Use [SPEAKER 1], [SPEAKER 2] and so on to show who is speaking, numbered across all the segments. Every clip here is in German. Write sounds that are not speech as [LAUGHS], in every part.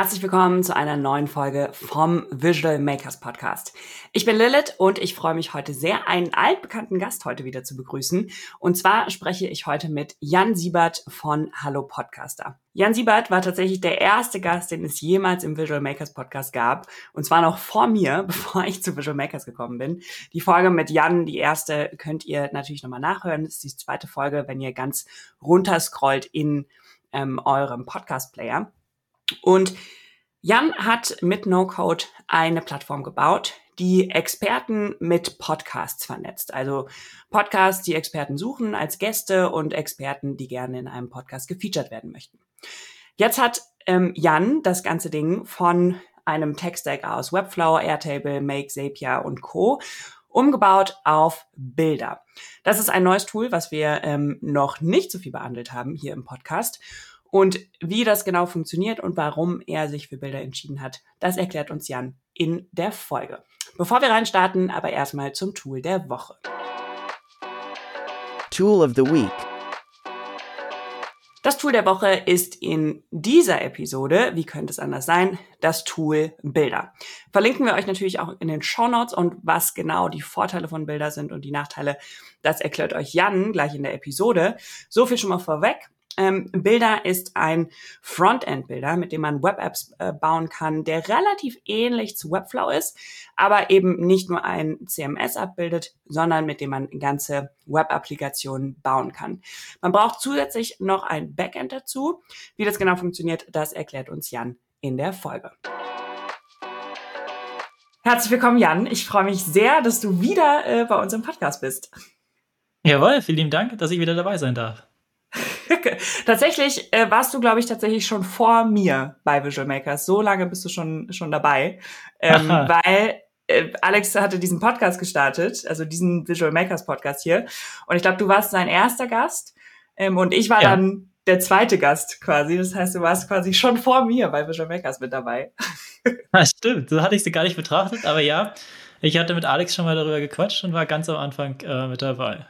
[SPEAKER 1] Herzlich willkommen zu einer neuen Folge vom Visual Makers Podcast. Ich bin Lilith und ich freue mich heute sehr, einen altbekannten Gast heute wieder zu begrüßen. Und zwar spreche ich heute mit Jan Siebert von Hallo Podcaster. Jan Siebert war tatsächlich der erste Gast, den es jemals im Visual Makers Podcast gab. Und zwar noch vor mir, [LAUGHS] bevor ich zu Visual Makers gekommen bin. Die Folge mit Jan, die erste, könnt ihr natürlich nochmal nachhören. Das ist die zweite Folge, wenn ihr ganz runter scrollt in ähm, eurem Podcast-Player. Und Jan hat mit NoCode eine Plattform gebaut, die Experten mit Podcasts vernetzt. Also Podcasts, die Experten suchen als Gäste und Experten, die gerne in einem Podcast gefeatured werden möchten. Jetzt hat ähm, Jan das ganze Ding von einem Tech-Stack aus Webflow, Airtable, Make, Zapier und Co. umgebaut auf Bilder. Das ist ein neues Tool, was wir ähm, noch nicht so viel behandelt haben hier im Podcast. Und wie das genau funktioniert und warum er sich für Bilder entschieden hat, das erklärt uns Jan in der Folge. Bevor wir reinstarten, aber erstmal zum Tool der Woche.
[SPEAKER 2] Tool of the Week.
[SPEAKER 1] Das Tool der Woche ist in dieser Episode, wie könnte es anders sein, das Tool Bilder. Verlinken wir euch natürlich auch in den Show Notes und was genau die Vorteile von Bilder sind und die Nachteile, das erklärt euch Jan gleich in der Episode. So viel schon mal vorweg. Ähm, Bilder ist ein Frontend-Bilder, mit dem man Web-Apps äh, bauen kann, der relativ ähnlich zu Webflow ist, aber eben nicht nur ein CMS abbildet, sondern mit dem man ganze Web-Applikationen bauen kann. Man braucht zusätzlich noch ein Backend dazu. Wie das genau funktioniert, das erklärt uns Jan in der Folge. Herzlich willkommen, Jan. Ich freue mich sehr, dass du wieder äh, bei uns im Podcast bist.
[SPEAKER 3] Jawohl, vielen lieben Dank, dass ich wieder dabei sein darf. [LAUGHS]
[SPEAKER 1] tatsächlich äh, warst du, glaube ich, tatsächlich schon vor mir bei Visual Makers. So lange bist du schon, schon dabei. Ähm, [LAUGHS] weil äh, Alex hatte diesen Podcast gestartet, also diesen Visual Makers Podcast hier. Und ich glaube, du warst sein erster Gast. Ähm, und ich war ja. dann der zweite Gast quasi. Das heißt, du warst quasi schon vor mir bei Visual Makers mit dabei. [LAUGHS]
[SPEAKER 3] Ja, stimmt. So hatte ich sie gar nicht betrachtet, aber ja, ich hatte mit Alex schon mal darüber gequatscht und war ganz am Anfang äh, mit dabei.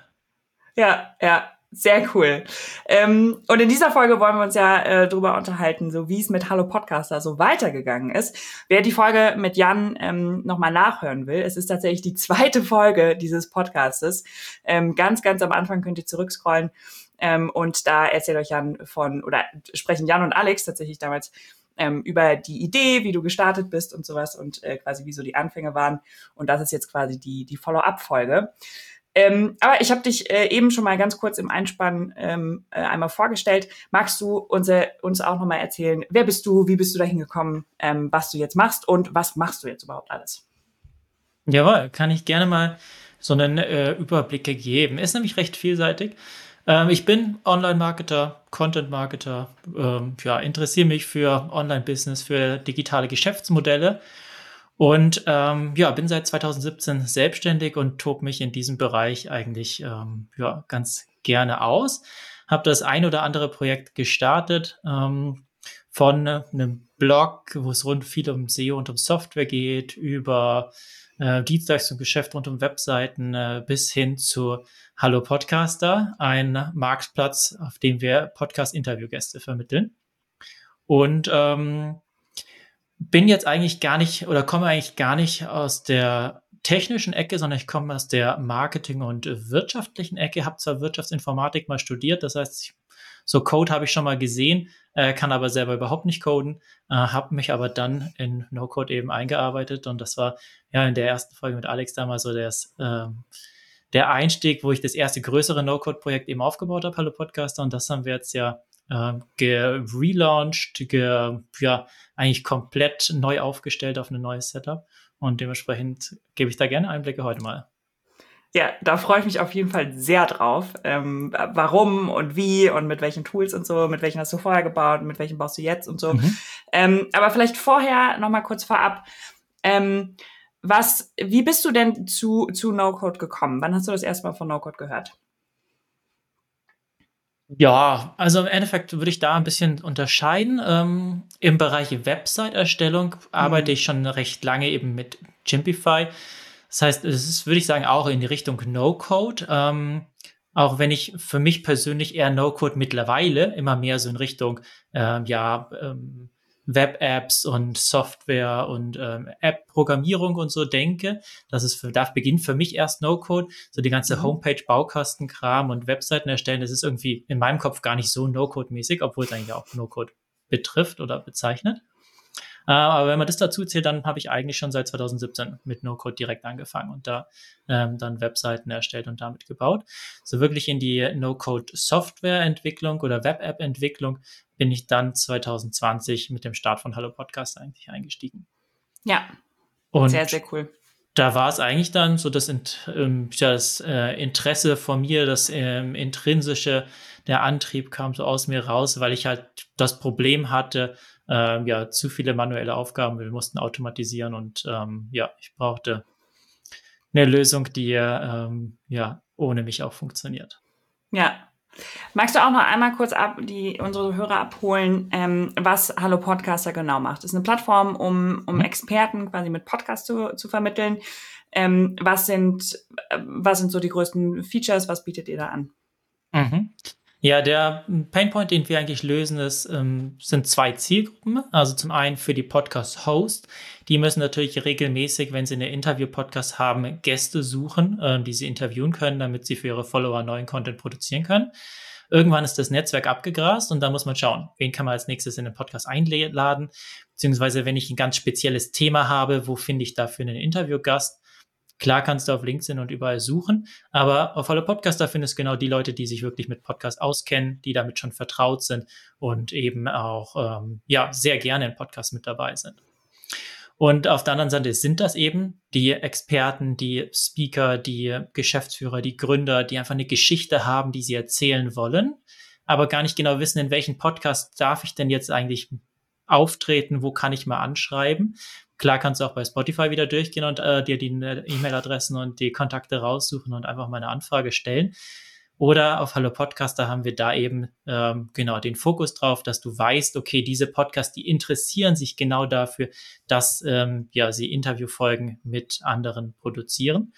[SPEAKER 1] Ja, ja. Sehr cool. Ähm, und in dieser Folge wollen wir uns ja äh, darüber unterhalten, so wie es mit Hallo Podcaster so weitergegangen ist. Wer die Folge mit Jan ähm, nochmal nachhören will, es ist tatsächlich die zweite Folge dieses Podcastes. Ähm, ganz, ganz am Anfang könnt ihr zurückscrollen. Ähm, und da erzählt euch Jan von, oder sprechen Jan und Alex tatsächlich damals ähm, über die Idee, wie du gestartet bist und sowas und äh, quasi wie so die Anfänge waren. Und das ist jetzt quasi die, die Follow-up-Folge. Ähm, aber ich habe dich äh, eben schon mal ganz kurz im Einspann ähm, äh, einmal vorgestellt. Magst du unser, uns auch nochmal erzählen, wer bist du, wie bist du dahin gekommen, ähm, was du jetzt machst und was machst du jetzt überhaupt alles?
[SPEAKER 3] Jawohl, kann ich gerne mal so einen äh, Überblick geben. Ist nämlich recht vielseitig. Ähm, ich bin Online-Marketer, Content-Marketer, ähm, ja, interessiere mich für Online-Business, für digitale Geschäftsmodelle und ähm, ja, bin seit 2017 selbstständig und tob mich in diesem Bereich eigentlich ähm, ja, ganz gerne aus. Habe das ein oder andere Projekt gestartet, ähm, von einem Blog, wo es rund viel um SEO und um Software geht, über äh, Dienstleistung, Geschäft rund um Webseiten äh, bis hin zu Hallo Podcaster, ein Marktplatz, auf dem wir Podcast-Interviewgäste vermitteln. Und ähm, bin jetzt eigentlich gar nicht oder komme eigentlich gar nicht aus der technischen Ecke, sondern ich komme aus der Marketing- und wirtschaftlichen Ecke, habe zwar Wirtschaftsinformatik mal studiert, das heißt, so Code habe ich schon mal gesehen, äh, kann aber selber überhaupt nicht coden, äh, habe mich aber dann in No-Code eben eingearbeitet und das war ja in der ersten Folge mit Alex damals so das, äh, der Einstieg, wo ich das erste größere No-Code-Projekt eben aufgebaut habe, Hallo Podcaster und das haben wir jetzt ja äh, ge, ja, eigentlich komplett neu aufgestellt auf ein neues Setup. Und dementsprechend gebe ich da gerne Einblicke heute mal.
[SPEAKER 1] Ja, da freue ich mich auf jeden Fall sehr drauf. Ähm, warum und wie und mit welchen Tools und so, mit welchen hast du vorher gebaut, mit welchen baust du jetzt und so. Mhm. Ähm, aber vielleicht vorher noch mal kurz vorab. Ähm, was, wie bist du denn zu, zu No-Code gekommen? Wann hast du das erste Mal von No-Code gehört?
[SPEAKER 3] Ja, also im Endeffekt würde ich da ein bisschen unterscheiden. Ähm, Im Bereich Website-Erstellung arbeite mhm. ich schon recht lange eben mit Chimpify. Das heißt, es ist, würde ich sagen, auch in die Richtung No-Code. Ähm, auch wenn ich für mich persönlich eher No-Code mittlerweile immer mehr so in Richtung, ähm, ja, ähm, Web-Apps und Software und ähm, App-Programmierung und so denke, das ist für, da beginnt für mich erst No-Code. So die ganze mhm. Homepage-Baukastenkram und Webseiten erstellen, das ist irgendwie in meinem Kopf gar nicht so No-Code-mäßig, obwohl es eigentlich auch No-Code betrifft oder bezeichnet. Äh, aber wenn man das dazu zählt, dann habe ich eigentlich schon seit 2017 mit No-Code direkt angefangen und da ähm, dann Webseiten erstellt und damit gebaut. So wirklich in die No-Code-Software-Entwicklung oder Web-App-Entwicklung bin ich dann 2020 mit dem Start von Hallo Podcast eigentlich eingestiegen.
[SPEAKER 1] Ja. Und sehr, sehr cool.
[SPEAKER 3] Da war es eigentlich dann so das, ähm, das äh, Interesse von mir, das ähm, intrinsische, der Antrieb kam so aus mir raus, weil ich halt das Problem hatte, äh, ja, zu viele manuelle Aufgaben. Wir mussten automatisieren und ähm, ja, ich brauchte eine Lösung, die ähm, ja ohne mich auch funktioniert.
[SPEAKER 1] Ja. Magst du auch noch einmal kurz ab, die unsere Hörer abholen, ähm, was Hallo Podcaster genau macht? Das ist eine Plattform, um, um mhm. Experten quasi mit Podcasts zu, zu vermitteln. Ähm, was sind, äh, was sind so die größten Features? Was bietet ihr da an?
[SPEAKER 3] Mhm. Ja, der Painpoint, den wir eigentlich lösen, ist, ähm, sind zwei Zielgruppen. Also zum einen für die Podcast-Host. Die müssen natürlich regelmäßig, wenn sie eine Interview-Podcast haben, Gäste suchen, äh, die sie interviewen können, damit sie für ihre Follower neuen Content produzieren können. Irgendwann ist das Netzwerk abgegrast und da muss man schauen, wen kann man als nächstes in den Podcast einladen. Beziehungsweise, wenn ich ein ganz spezielles Thema habe, wo finde ich dafür einen Interviewgast? Klar kannst du auf LinkedIn und überall suchen, aber auf alle Podcaster findest du genau die Leute, die sich wirklich mit Podcast auskennen, die damit schon vertraut sind und eben auch ähm, ja sehr gerne in Podcasts mit dabei sind. Und auf der anderen Seite sind das eben die Experten, die Speaker, die Geschäftsführer, die Gründer, die einfach eine Geschichte haben, die sie erzählen wollen, aber gar nicht genau wissen, in welchen Podcast darf ich denn jetzt eigentlich auftreten, wo kann ich mal anschreiben, Klar kannst du auch bei Spotify wieder durchgehen und äh, dir die äh, E-Mail-Adressen und die Kontakte raussuchen und einfach mal eine Anfrage stellen. Oder auf Hallo Podcaster haben wir da eben ähm, genau den Fokus drauf, dass du weißt, okay, diese Podcasts, die interessieren sich genau dafür, dass ähm, ja sie Interviewfolgen mit anderen produzieren.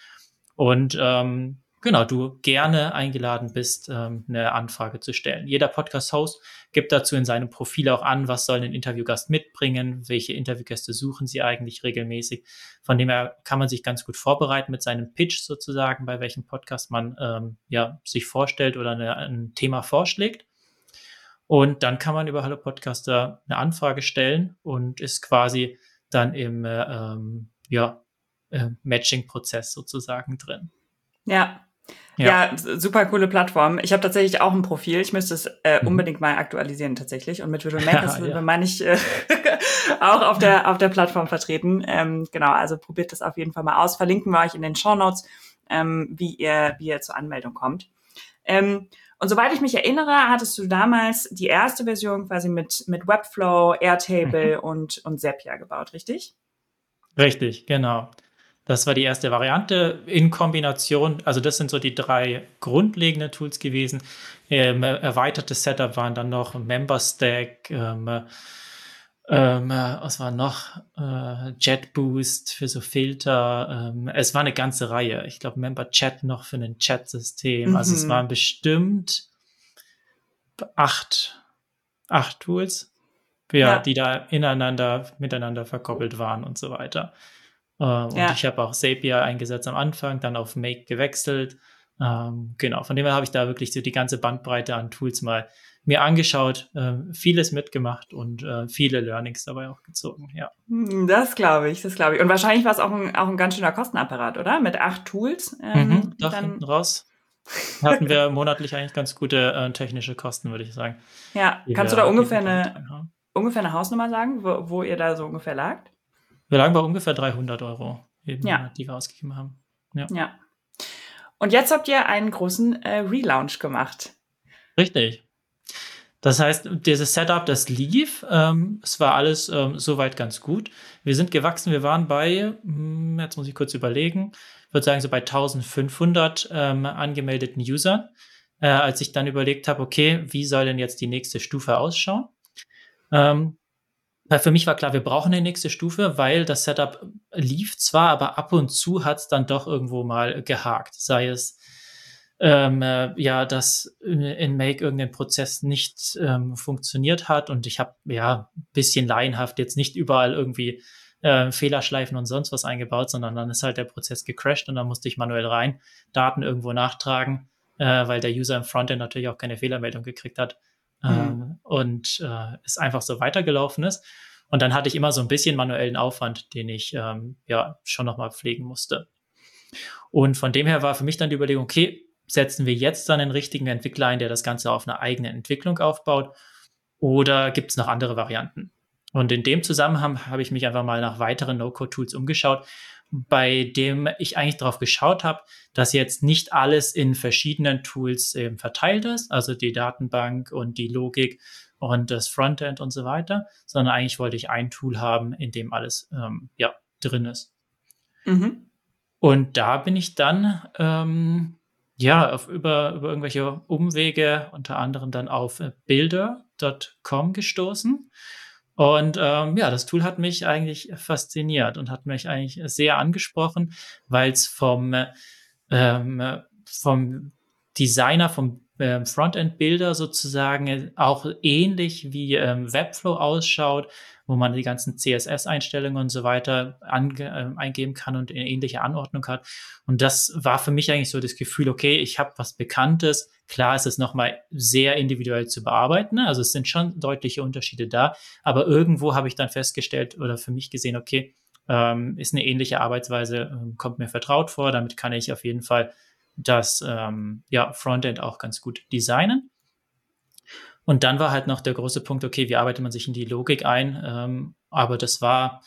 [SPEAKER 3] Und ähm, genau, du gerne eingeladen bist, ähm, eine Anfrage zu stellen. Jeder Podcast-Host gibt dazu in seinem Profil auch an, was soll ein Interviewgast mitbringen, welche Interviewgäste suchen sie eigentlich regelmäßig. Von dem her kann man sich ganz gut vorbereiten mit seinem Pitch sozusagen, bei welchem Podcast man ähm, ja, sich vorstellt oder eine, ein Thema vorschlägt. Und dann kann man über Hallo Podcaster eine Anfrage stellen und ist quasi dann im äh, ähm, ja, äh, Matching-Prozess sozusagen drin.
[SPEAKER 1] Ja, ja. ja, super coole Plattform. Ich habe tatsächlich auch ein Profil. Ich müsste es äh, mhm. unbedingt mal aktualisieren tatsächlich. Und mit Visual [LAUGHS] Makers ja, ja. meine ich äh, [LAUGHS] auch auf der auf der Plattform vertreten. Ähm, genau, also probiert das auf jeden Fall mal aus. Verlinken wir euch in den Show Notes, ähm, wie ihr wie ihr zur Anmeldung kommt. Ähm, und soweit ich mich erinnere, hattest du damals die erste Version quasi mit mit Webflow, Airtable mhm. und und Zapier gebaut, richtig?
[SPEAKER 3] Richtig, genau. Das war die erste Variante in Kombination. Also das sind so die drei grundlegenden Tools gewesen. Ähm, erweitertes Setup waren dann noch MemberStack, ähm, ähm, was war noch? Äh, JetBoost für so Filter. Ähm, es war eine ganze Reihe. Ich glaube, MemberChat noch für ein Chat-System. Mhm. Also es mhm. waren bestimmt acht, acht Tools, ja, ja. die da ineinander, miteinander verkoppelt waren und so weiter. Äh, und ja. ich habe auch Zapier eingesetzt am Anfang, dann auf Make gewechselt. Ähm, genau, von dem her habe ich da wirklich so die ganze Bandbreite an Tools mal mir angeschaut, äh, vieles mitgemacht und äh, viele Learnings dabei auch gezogen, ja.
[SPEAKER 1] Hm, das glaube ich, das glaube ich. Und wahrscheinlich war es auch ein, auch ein ganz schöner Kostenapparat, oder? Mit acht Tools.
[SPEAKER 3] Ähm, mhm, doch, dann hinten raus hatten wir [LAUGHS] monatlich eigentlich ganz gute äh, technische Kosten, würde ich sagen.
[SPEAKER 1] Ja, kannst du da ungefähr eine, ungefähr eine Hausnummer sagen, wo, wo ihr da so ungefähr lagt?
[SPEAKER 3] Wir lagen bei ungefähr 300 Euro, eben, ja. die wir ausgegeben haben.
[SPEAKER 1] Ja. ja. Und jetzt habt ihr einen großen äh, Relaunch gemacht.
[SPEAKER 3] Richtig. Das heißt, dieses Setup, das lief. Ähm, es war alles ähm, soweit ganz gut. Wir sind gewachsen. Wir waren bei, hm, jetzt muss ich kurz überlegen, ich würde sagen so bei 1500 ähm, angemeldeten Usern. Äh, als ich dann überlegt habe, okay, wie soll denn jetzt die nächste Stufe ausschauen? Ähm, für mich war klar, wir brauchen eine nächste Stufe, weil das Setup lief zwar, aber ab und zu hat es dann doch irgendwo mal gehakt. Sei es ähm, äh, ja, dass in Make irgendein Prozess nicht ähm, funktioniert hat und ich habe ja ein bisschen laienhaft jetzt nicht überall irgendwie äh, Fehlerschleifen und sonst was eingebaut, sondern dann ist halt der Prozess gecrashed und dann musste ich manuell rein, Daten irgendwo nachtragen, äh, weil der User im Frontend natürlich auch keine Fehlermeldung gekriegt hat mhm. ähm, und äh, es einfach so weitergelaufen ist. Und dann hatte ich immer so ein bisschen manuellen Aufwand, den ich ähm, ja schon nochmal pflegen musste. Und von dem her war für mich dann die Überlegung, okay, setzen wir jetzt dann den richtigen Entwickler ein, der das Ganze auf eine eigene Entwicklung aufbaut? Oder gibt es noch andere Varianten? Und in dem Zusammenhang habe ich mich einfach mal nach weiteren No-Code-Tools umgeschaut, bei dem ich eigentlich darauf geschaut habe, dass jetzt nicht alles in verschiedenen Tools eben verteilt ist, also die Datenbank und die Logik und das Frontend und so weiter, sondern eigentlich wollte ich ein Tool haben, in dem alles ähm, ja, drin ist. Mhm. Und da bin ich dann ähm, ja auf, über, über irgendwelche Umwege, unter anderem dann auf Builder.com gestoßen. Und ähm, ja, das Tool hat mich eigentlich fasziniert und hat mich eigentlich sehr angesprochen, weil es vom, ähm, vom Designer, vom ähm, Frontend-Bilder sozusagen auch ähnlich wie ähm, Webflow ausschaut, wo man die ganzen CSS-Einstellungen und so weiter äh, eingeben kann und eine ähnliche Anordnung hat. Und das war für mich eigentlich so das Gefühl, okay, ich habe was Bekanntes. Klar ist es nochmal sehr individuell zu bearbeiten. Ne? Also es sind schon deutliche Unterschiede da. Aber irgendwo habe ich dann festgestellt oder für mich gesehen, okay, ähm, ist eine ähnliche Arbeitsweise, ähm, kommt mir vertraut vor. Damit kann ich auf jeden Fall das ähm, ja, Frontend auch ganz gut designen. Und dann war halt noch der große Punkt, okay, wie arbeitet man sich in die Logik ein? Ähm, aber das war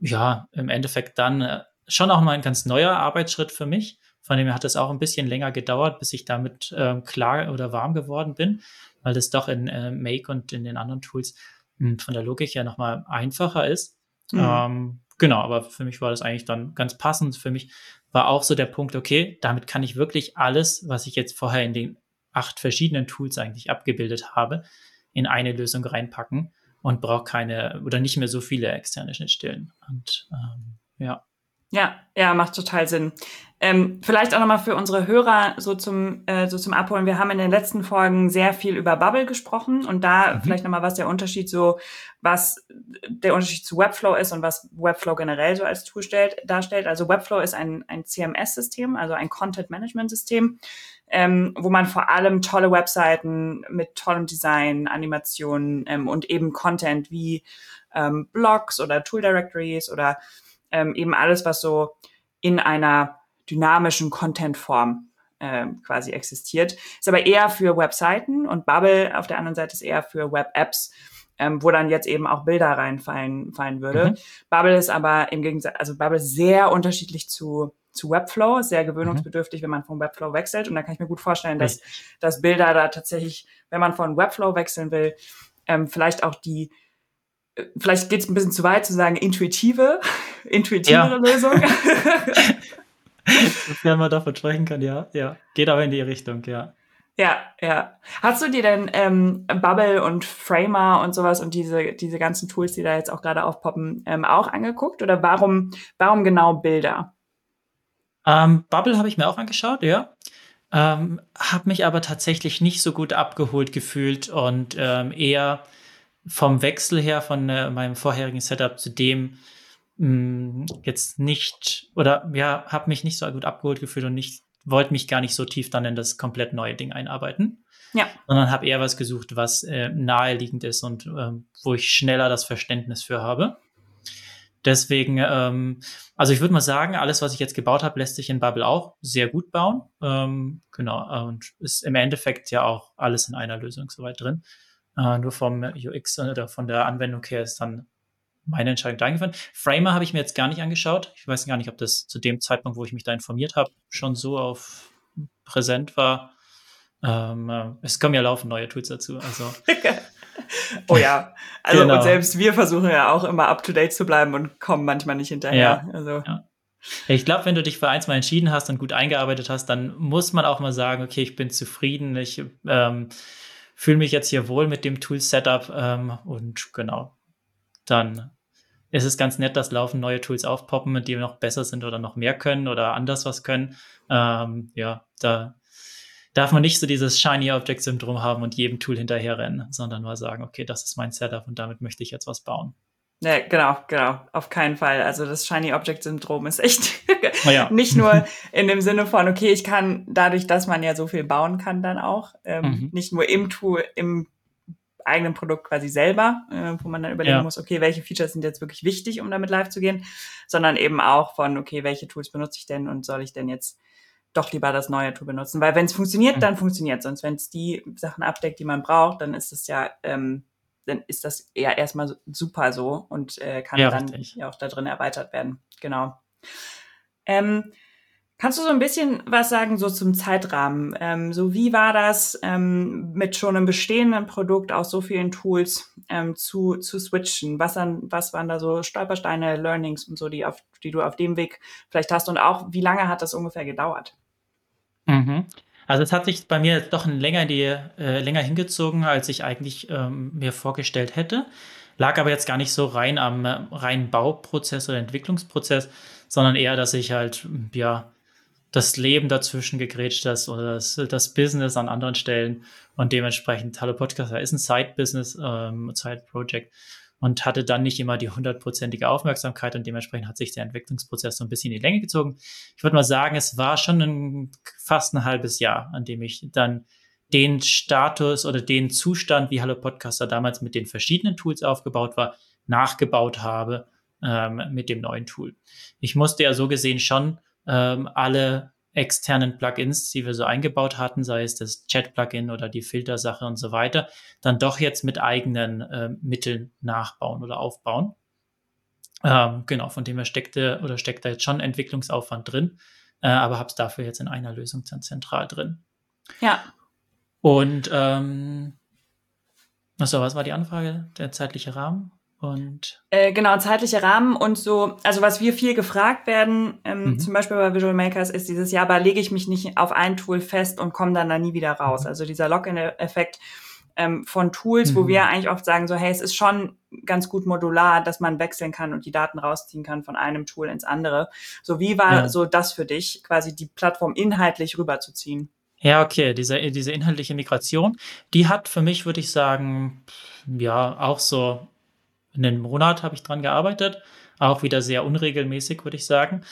[SPEAKER 3] ja im Endeffekt dann äh, schon auch mal ein ganz neuer Arbeitsschritt für mich. Von dem her hat es auch ein bisschen länger gedauert, bis ich damit ähm, klar oder warm geworden bin, weil das doch in äh, Make und in den anderen Tools mh, hm, von der Logik her nochmal einfacher ist. Mhm. Ähm, genau, aber für mich war das eigentlich dann ganz passend. Für mich war auch so der Punkt, okay, damit kann ich wirklich alles, was ich jetzt vorher in den acht verschiedenen Tools eigentlich abgebildet habe, in eine Lösung reinpacken und brauche keine oder nicht mehr so viele externe Schnittstellen. Und ähm, ja.
[SPEAKER 1] Ja, ja, macht total Sinn. Ähm, vielleicht auch nochmal für unsere Hörer so zum, äh, so zum Abholen. Wir haben in den letzten Folgen sehr viel über Bubble gesprochen und da mhm. vielleicht nochmal, was der Unterschied so, was der Unterschied zu Webflow ist und was Webflow generell so als Tool stellt, darstellt. Also Webflow ist ein, ein CMS-System, also ein Content-Management-System, ähm, wo man vor allem tolle Webseiten mit tollem Design, Animationen ähm, und eben Content wie ähm, Blogs oder Tool Directories oder ähm, eben alles, was so in einer dynamischen Content-Form äh, quasi existiert. Ist aber eher für Webseiten und Bubble auf der anderen Seite ist eher für Web-Apps, ähm, wo dann jetzt eben auch Bilder reinfallen fallen würde. Mhm. Bubble ist aber im Gegensatz, also Bubble ist sehr unterschiedlich zu zu Webflow, sehr gewöhnungsbedürftig, mhm. wenn man von Webflow wechselt. Und da kann ich mir gut vorstellen, dass, dass Bilder da tatsächlich, wenn man von Webflow wechseln will, ähm, vielleicht auch die vielleicht geht es ein bisschen zu weit zu sagen, intuitive, [LAUGHS] intuitivere ja. Lösung. [LAUGHS]
[SPEAKER 3] Wenn man davon sprechen kann, ja, ja. Geht aber in die Richtung, ja.
[SPEAKER 1] Ja, ja. Hast du dir denn ähm, Bubble und Framer und sowas und diese, diese ganzen Tools, die da jetzt auch gerade aufpoppen, ähm, auch angeguckt? Oder warum, warum genau Bilder?
[SPEAKER 3] Ähm, Bubble habe ich mir auch angeschaut, ja. Ähm, habe mich aber tatsächlich nicht so gut abgeholt gefühlt und ähm, eher vom Wechsel her von äh, meinem vorherigen Setup zu dem mh, mm, jetzt nicht oder ja, habe mich nicht so gut abgeholt gefühlt und nicht wollte mich gar nicht so tief dann in das komplett neue Ding einarbeiten. Ja. Sondern habe eher was gesucht, was äh, naheliegend ist und äh, wo ich schneller das Verständnis für habe. Deswegen, ähm, also ich würde mal sagen, alles, was ich jetzt gebaut habe, lässt sich in Bubble auch sehr gut bauen. Ähm, genau, und ist im Endeffekt ja auch alles in einer Lösung soweit drin. Äh, nur vom UX oder von der Anwendung her ist dann meine Entscheidung da eingefallen. Framer habe ich mir jetzt gar nicht angeschaut. Ich weiß gar nicht, ob das zu dem Zeitpunkt, wo ich mich da informiert habe, schon so auf präsent war. Ähm, äh, es kommen ja laufend neue Tools dazu. Also. [LAUGHS]
[SPEAKER 1] oh ja. Also genau. und selbst wir versuchen ja auch immer up to date zu bleiben und kommen manchmal nicht hinterher. Ja. Also. Ja.
[SPEAKER 3] Ich glaube, wenn du dich für eins mal entschieden hast und gut eingearbeitet hast, dann muss man auch mal sagen, okay, ich bin zufrieden. Ich ähm, fühle mich jetzt hier wohl mit dem Tool-Setup ähm, und genau, dann ist es ganz nett, dass laufen neue Tools aufpoppen, die noch besser sind oder noch mehr können oder anders was können. Ähm, ja, da darf man nicht so dieses Shiny Object Syndrom haben und jedem Tool hinterherrennen, sondern mal sagen, okay, das ist mein Setup und damit möchte ich jetzt was bauen.
[SPEAKER 1] Ja, genau, genau, auf keinen Fall. Also das Shiny Object Syndrom ist echt ja. [LAUGHS] nicht nur [LAUGHS] in dem Sinne von, okay, ich kann dadurch, dass man ja so viel bauen kann, dann auch ähm, mhm. nicht nur im Tool, im eigenen Produkt quasi selber, äh, wo man dann überlegen ja. muss, okay, welche Features sind jetzt wirklich wichtig, um damit live zu gehen, sondern eben auch von, okay, welche Tools benutze ich denn und soll ich denn jetzt doch lieber das neue Tool benutzen? Weil wenn es funktioniert, mhm. dann funktioniert Sonst wenn es die Sachen abdeckt, die man braucht, dann ist es ja, ähm, dann ist das eher erstmal super so und äh, kann ja, dann ja auch da drin erweitert werden. Genau. Ähm, Kannst du so ein bisschen was sagen, so zum Zeitrahmen? Ähm, so wie war das ähm, mit schon einem bestehenden Produkt aus so vielen Tools ähm, zu, zu switchen? Was, an, was waren da so Stolpersteine, Learnings und so, die, auf, die du auf dem Weg vielleicht hast? Und auch, wie lange hat das ungefähr gedauert?
[SPEAKER 3] Mhm. Also es hat sich bei mir doch länger, die, äh, länger hingezogen, als ich eigentlich ähm, mir vorgestellt hätte. Lag aber jetzt gar nicht so rein am äh, reinen Bauprozess oder Entwicklungsprozess, sondern eher, dass ich halt, ja, das Leben dazwischen gegrätscht ist oder das, das Business an anderen Stellen. Und dementsprechend, Hallo Podcaster ist ein Side-Business, ähm, Side-Project und hatte dann nicht immer die hundertprozentige Aufmerksamkeit und dementsprechend hat sich der Entwicklungsprozess so ein bisschen in die Länge gezogen. Ich würde mal sagen, es war schon ein, fast ein halbes Jahr, an dem ich dann den Status oder den Zustand, wie Hallo Podcaster damals mit den verschiedenen Tools aufgebaut war, nachgebaut habe ähm, mit dem neuen Tool. Ich musste ja so gesehen schon ähm, alle externen Plugins, die wir so eingebaut hatten, sei es das Chat-Plugin oder die Filtersache und so weiter, dann doch jetzt mit eigenen äh, Mitteln nachbauen oder aufbauen. Ähm, genau, von dem her steckte oder steckt da jetzt schon Entwicklungsaufwand drin, äh, aber habe es dafür jetzt in einer Lösung dann zentral drin.
[SPEAKER 1] Ja.
[SPEAKER 3] Und ähm, achso, was war die Anfrage? Der zeitliche Rahmen? Und
[SPEAKER 1] äh, genau, zeitliche Rahmen und so, also was wir viel gefragt werden, ähm, mhm. zum Beispiel bei Visual Makers, ist dieses Jahr, aber lege ich mich nicht auf ein Tool fest und komme dann da nie wieder raus. Mhm. Also dieser Login-Effekt ähm, von Tools, mhm. wo wir eigentlich oft sagen, so, hey, es ist schon ganz gut modular, dass man wechseln kann und die Daten rausziehen kann von einem Tool ins andere. So, wie war ja. so das für dich, quasi die Plattform inhaltlich rüberzuziehen?
[SPEAKER 3] Ja, okay, diese, diese inhaltliche Migration, die hat für mich, würde ich sagen, ja, auch so einen Monat habe ich dran gearbeitet, auch wieder sehr unregelmäßig, würde ich sagen.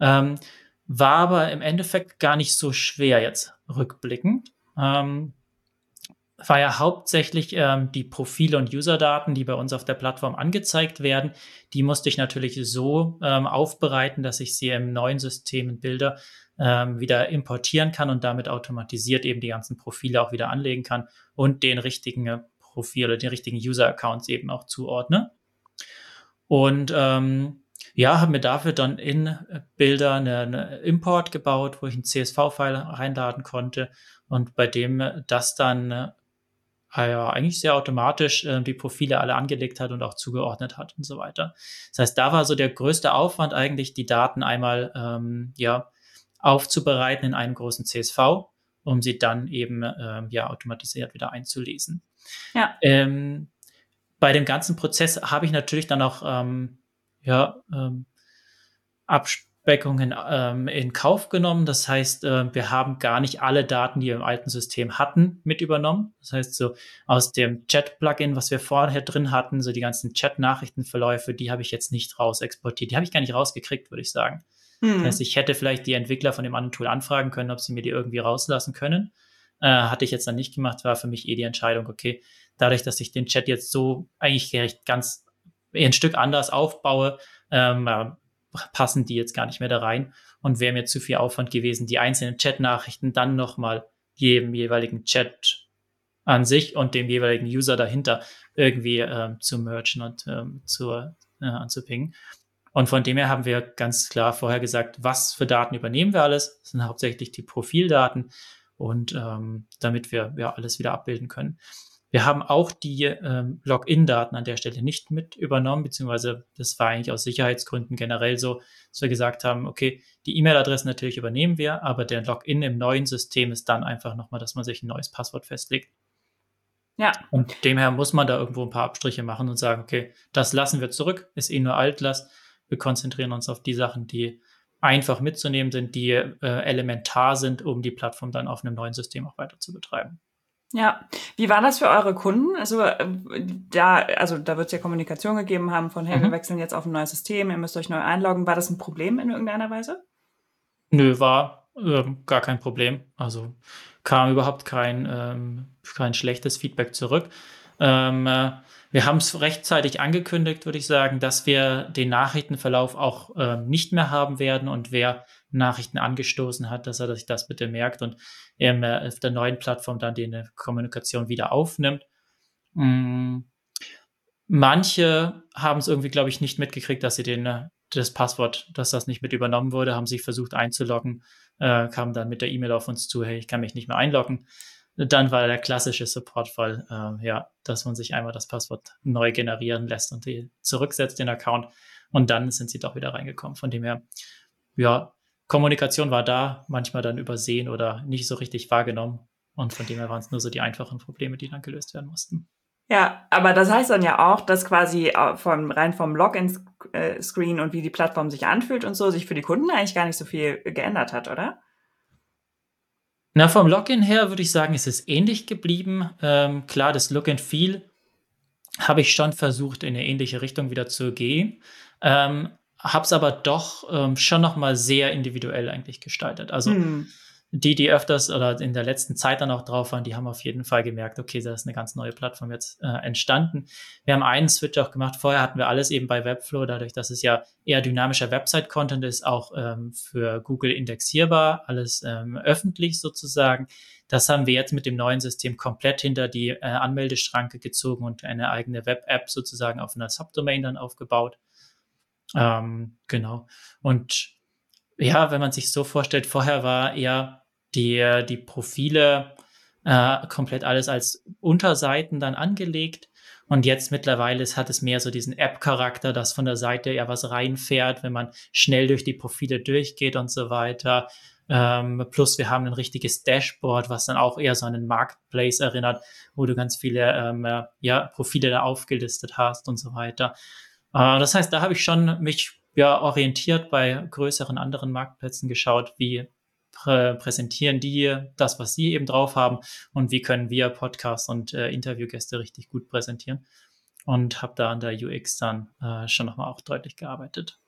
[SPEAKER 3] Ähm, war aber im Endeffekt gar nicht so schwer jetzt rückblickend. Ähm, war ja hauptsächlich ähm, die Profile und Userdaten, die bei uns auf der Plattform angezeigt werden. Die musste ich natürlich so ähm, aufbereiten, dass ich sie im neuen System in Bilder ähm, wieder importieren kann und damit automatisiert eben die ganzen Profile auch wieder anlegen kann und den richtigen äh, Profil oder den richtigen User-Accounts eben auch zuordne. Und ähm, ja, habe mir dafür dann in Bilder eine, eine Import gebaut, wo ich einen CSV-File reinladen konnte und bei dem das dann äh, ja, eigentlich sehr automatisch äh, die Profile alle angelegt hat und auch zugeordnet hat und so weiter. Das heißt, da war so der größte Aufwand eigentlich, die Daten einmal ähm, ja, aufzubereiten in einem großen CSV, um sie dann eben ähm, ja automatisiert wieder einzulesen. Ja. Ähm, bei dem ganzen Prozess habe ich natürlich dann auch ähm, ja, ähm, Abspeckungen ähm, in Kauf genommen. Das heißt, äh, wir haben gar nicht alle Daten, die wir im alten System hatten, mit übernommen. Das heißt, so aus dem Chat-Plugin, was wir vorher drin hatten, so die ganzen Chat-Nachrichtenverläufe, die habe ich jetzt nicht raus exportiert. Die habe ich gar nicht rausgekriegt, würde ich sagen. Hm. Das heißt, ich hätte vielleicht die Entwickler von dem anderen Tool anfragen können, ob sie mir die irgendwie rauslassen können. Äh, hatte ich jetzt dann nicht gemacht, war für mich eh die Entscheidung, okay, dadurch, dass ich den Chat jetzt so eigentlich ganz ein Stück anders aufbaue, ähm, passen die jetzt gar nicht mehr da rein und wäre mir zu viel Aufwand gewesen, die einzelnen Chat-Nachrichten dann nochmal jedem jeweiligen Chat an sich und dem jeweiligen User dahinter irgendwie ähm, zu mergen und ähm, zu, äh, anzupingen. Und von dem her haben wir ganz klar vorher gesagt, was für Daten übernehmen wir alles. Das sind hauptsächlich die Profildaten und ähm, damit wir ja alles wieder abbilden können. Wir haben auch die ähm, Login-Daten an der Stelle nicht mit übernommen, beziehungsweise das war eigentlich aus Sicherheitsgründen generell so, dass wir gesagt haben, okay, die E-Mail-Adresse natürlich übernehmen wir, aber der Login im neuen System ist dann einfach nochmal, dass man sich ein neues Passwort festlegt. Ja. Und demher muss man da irgendwo ein paar Abstriche machen und sagen, okay, das lassen wir zurück, ist eh nur Altlast. Wir konzentrieren uns auf die Sachen, die einfach mitzunehmen sind, die äh, elementar sind, um die Plattform dann auf einem neuen System auch weiter zu betreiben.
[SPEAKER 1] Ja, wie war das für eure Kunden? Also äh, da, also da wird es ja Kommunikation gegeben haben von, hey, mhm. wir wechseln jetzt auf ein neues System, ihr müsst euch neu einloggen. War das ein Problem in irgendeiner Weise?
[SPEAKER 3] Nö, war äh, gar kein Problem. Also kam überhaupt kein, ähm, kein schlechtes Feedback zurück. Ähm, äh, wir haben es rechtzeitig angekündigt, würde ich sagen, dass wir den Nachrichtenverlauf auch äh, nicht mehr haben werden und wer Nachrichten angestoßen hat, dass er sich das bitte merkt und ähm, auf der neuen Plattform dann die Kommunikation wieder aufnimmt. Mm. Manche haben es irgendwie, glaube ich, nicht mitgekriegt, dass sie den, äh, das Passwort, dass das nicht mit übernommen wurde, haben sich versucht einzuloggen, äh, kamen dann mit der E-Mail auf uns zu, hey, ich kann mich nicht mehr einloggen dann war der klassische Supportfall, äh, ja, dass man sich einmal das Passwort neu generieren lässt und die zurücksetzt, den Account. Und dann sind sie doch wieder reingekommen. Von dem her, ja, Kommunikation war da, manchmal dann übersehen oder nicht so richtig wahrgenommen. Und von dem her waren es nur so die einfachen Probleme, die dann gelöst werden mussten.
[SPEAKER 1] Ja, aber das heißt dann ja auch, dass quasi vom, rein vom Login-Screen äh, und wie die Plattform sich anfühlt und so sich für die Kunden eigentlich gar nicht so viel geändert hat, oder?
[SPEAKER 3] Na, vom Login her würde ich sagen, ist es ähnlich geblieben. Ähm, klar, das Look and Feel habe ich schon versucht, in eine ähnliche Richtung wieder zu gehen. Ähm, habe es aber doch ähm, schon noch mal sehr individuell eigentlich gestaltet. Also hm die, die öfters oder in der letzten Zeit dann auch drauf waren, die haben auf jeden Fall gemerkt, okay, da ist eine ganz neue Plattform jetzt äh, entstanden. Wir haben einen Switch auch gemacht. Vorher hatten wir alles eben bei Webflow, dadurch, dass es ja eher dynamischer Website-Content ist, auch ähm, für Google indexierbar, alles ähm, öffentlich sozusagen. Das haben wir jetzt mit dem neuen System komplett hinter die äh, Anmeldeschranke gezogen und eine eigene Web-App sozusagen auf einer Subdomain dann aufgebaut. Ähm, genau. Und ja, wenn man sich so vorstellt, vorher war eher die, die Profile äh, komplett alles als Unterseiten dann angelegt. Und jetzt mittlerweile ist, hat es mehr so diesen App-Charakter, dass von der Seite ja was reinfährt, wenn man schnell durch die Profile durchgeht und so weiter. Ähm, plus wir haben ein richtiges Dashboard, was dann auch eher so an einen Marketplace erinnert, wo du ganz viele ähm, äh, ja, Profile da aufgelistet hast und so weiter. Äh, das heißt, da habe ich schon mich ja orientiert bei größeren anderen Marktplätzen geschaut, wie prä präsentieren die das, was sie eben drauf haben und wie können wir Podcasts und äh, Interviewgäste richtig gut präsentieren. Und habe da an der UX dann äh, schon nochmal auch deutlich gearbeitet.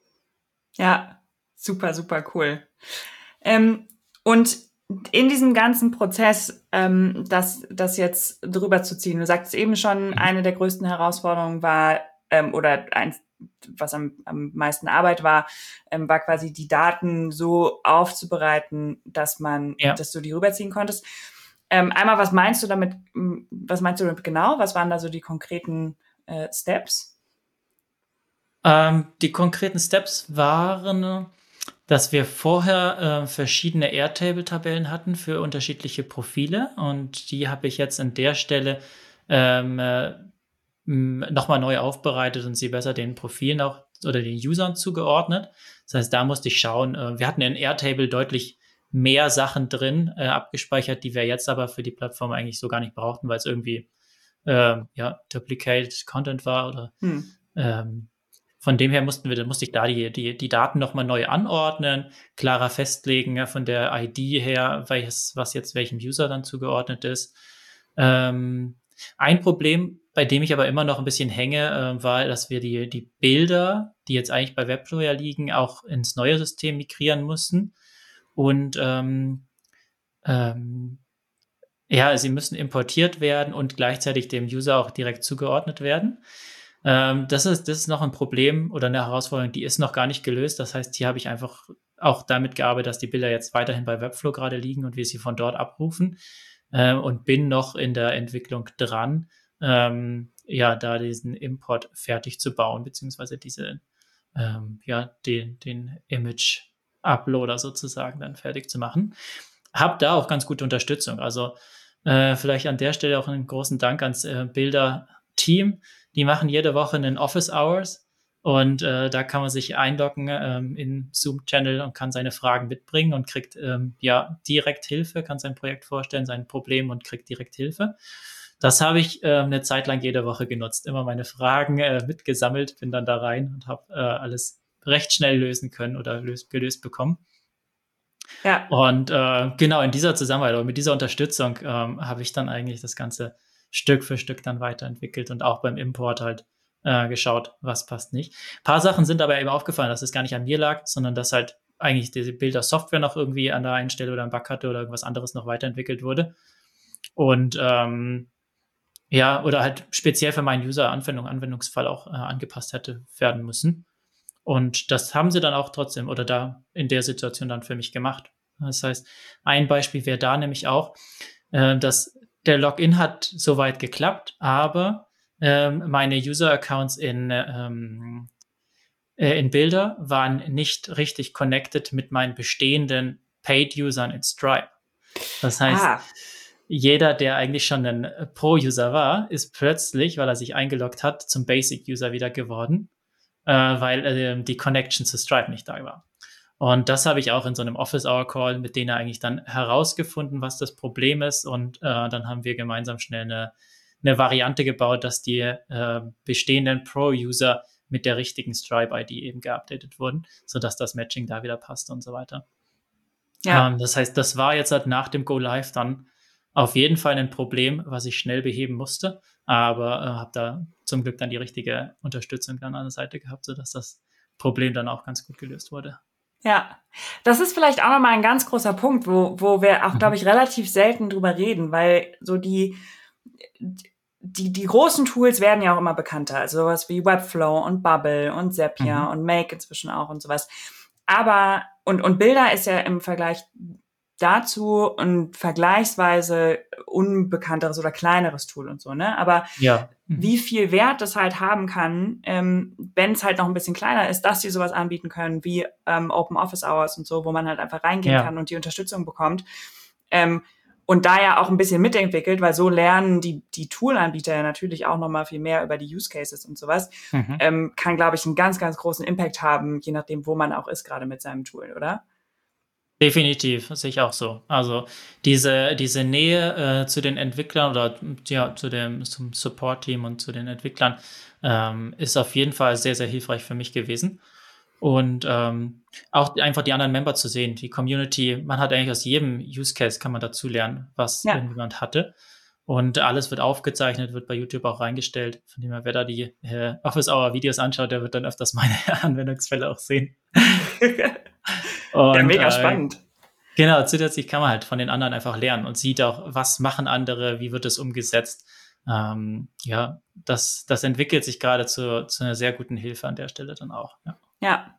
[SPEAKER 1] Ja, super, super cool. Ähm, und in diesem ganzen Prozess, ähm, das, das jetzt drüber zu ziehen, du sagst eben schon, mhm. eine der größten Herausforderungen war, ähm, oder eins was am, am meisten Arbeit war, ähm, war quasi die Daten so aufzubereiten, dass man, ja. dass du die rüberziehen konntest. Ähm, einmal, was meinst du damit, was meinst du damit genau? Was waren da so die konkreten äh, Steps?
[SPEAKER 3] Ähm, die konkreten Steps waren, dass wir vorher äh, verschiedene Airtable-Tabellen hatten für unterschiedliche Profile und die habe ich jetzt an der Stelle ähm, äh, nochmal neu aufbereitet und sie besser den Profilen auch oder den Usern zugeordnet. Das heißt, da musste ich schauen. Äh, wir hatten in Airtable deutlich mehr Sachen drin äh, abgespeichert, die wir jetzt aber für die Plattform eigentlich so gar nicht brauchten, weil es irgendwie äh, ja Duplicate Content war oder hm. ähm, von dem her mussten wir, musste ich da die, die, die Daten nochmal neu anordnen, klarer festlegen ja, von der ID her, welches, was jetzt welchem User dann zugeordnet ist. Ähm, ein Problem, bei dem ich aber immer noch ein bisschen hänge, äh, war, dass wir die, die Bilder, die jetzt eigentlich bei Webflow ja liegen, auch ins neue System migrieren mussten. Und ähm, ähm, ja, sie müssen importiert werden und gleichzeitig dem User auch direkt zugeordnet werden. Ähm, das, ist, das ist noch ein Problem oder eine Herausforderung, die ist noch gar nicht gelöst. Das heißt, hier habe ich einfach auch damit gearbeitet, dass die Bilder jetzt weiterhin bei Webflow gerade liegen und wir sie von dort abrufen äh, und bin noch in der Entwicklung dran, ähm, ja, da diesen Import fertig zu bauen, beziehungsweise diese, ähm, ja, den, den Image-Uploader sozusagen dann fertig zu machen. Hab da auch ganz gute Unterstützung. Also äh, vielleicht an der Stelle auch einen großen Dank ans äh, Bilder-Team. Die machen jede Woche einen Office Hours und äh, da kann man sich einloggen ähm, in Zoom-Channel und kann seine Fragen mitbringen und kriegt ähm, ja direkt Hilfe, kann sein Projekt vorstellen, sein Problem und kriegt direkt Hilfe. Das habe ich äh, eine Zeit lang jede Woche genutzt. Immer meine Fragen äh, mitgesammelt, bin dann da rein und habe äh, alles recht schnell lösen können oder löst, gelöst bekommen. Ja. Und äh, genau in dieser Zusammenarbeit oder mit dieser Unterstützung ähm, habe ich dann eigentlich das Ganze Stück für Stück dann weiterentwickelt und auch beim Import halt äh, geschaut, was passt nicht. Ein paar Sachen sind aber eben aufgefallen, dass es gar nicht an mir lag, sondern dass halt eigentlich diese Bilder-Software noch irgendwie an der einen Stelle oder ein Bug hatte oder irgendwas anderes noch weiterentwickelt wurde. Und ähm, ja, oder halt speziell für meinen User-Anwendung, Anwendungsfall auch äh, angepasst hätte werden müssen. Und das haben sie dann auch trotzdem oder da in der Situation dann für mich gemacht. Das heißt, ein Beispiel wäre da nämlich auch, äh, dass der Login hat soweit geklappt, aber ähm, meine User-Accounts in, ähm, äh, in Bilder waren nicht richtig connected mit meinen bestehenden Paid-Usern in Stripe. Das heißt, ah. Jeder, der eigentlich schon ein Pro-User war, ist plötzlich, weil er sich eingeloggt hat, zum Basic-User wieder geworden äh, weil äh, die Connection zu Stripe nicht da war. Und das habe ich auch in so einem Office Hour Call mit denen eigentlich dann herausgefunden, was das Problem ist. Und äh, dann haben wir gemeinsam schnell eine, eine Variante gebaut, dass die äh, bestehenden Pro-User mit der richtigen Stripe-ID eben geupdatet wurden, sodass das Matching da wieder passt und so weiter. Ja. Ähm, das heißt, das war jetzt halt nach dem Go Live dann auf jeden Fall ein Problem, was ich schnell beheben musste, aber äh, habe da zum Glück dann die richtige Unterstützung dann an der Seite gehabt, sodass das Problem dann auch ganz gut gelöst wurde.
[SPEAKER 1] Ja, das ist vielleicht auch nochmal ein ganz großer Punkt, wo, wo wir auch, mhm. glaube ich, relativ selten drüber reden, weil so die, die, die großen Tools werden ja auch immer bekannter, also sowas wie Webflow und Bubble und Zapier mhm. und Make inzwischen auch und sowas. Aber, und, und Bilder ist ja im Vergleich dazu ein vergleichsweise unbekannteres oder kleineres Tool und so, ne? Aber ja. mhm. wie viel Wert das halt haben kann, ähm, wenn es halt noch ein bisschen kleiner ist, dass die sowas anbieten können, wie ähm, Open Office Hours und so, wo man halt einfach reingehen ja. kann und die Unterstützung bekommt. Ähm, und da ja auch ein bisschen mitentwickelt, weil so lernen die, die Tool-Anbieter ja natürlich auch nochmal viel mehr über die Use Cases und sowas, mhm. ähm, kann, glaube ich, einen ganz, ganz großen Impact haben, je nachdem, wo man auch ist, gerade mit seinem Tool, oder?
[SPEAKER 3] Definitiv, sehe ich auch so. Also diese, diese Nähe äh, zu den Entwicklern oder ja, zu dem, zum Support-Team und zu den Entwicklern ähm, ist auf jeden Fall sehr, sehr hilfreich für mich gewesen. Und ähm, auch einfach die anderen Member zu sehen, die Community, man hat eigentlich aus jedem Use Case kann man dazu lernen, was ja. irgendjemand hatte. Und alles wird aufgezeichnet, wird bei YouTube auch reingestellt. Von dem her, wer da die äh, Office Hour Videos anschaut, der wird dann öfters meine [LAUGHS] Anwendungsfälle auch sehen. [LAUGHS] Und, ja, mega äh, spannend. Genau, zusätzlich kann man halt von den anderen einfach lernen und sieht auch, was machen andere, wie wird es umgesetzt. Ähm, ja, das, das entwickelt sich gerade zu, zu einer sehr guten Hilfe an der Stelle dann auch.
[SPEAKER 1] Ja. ja.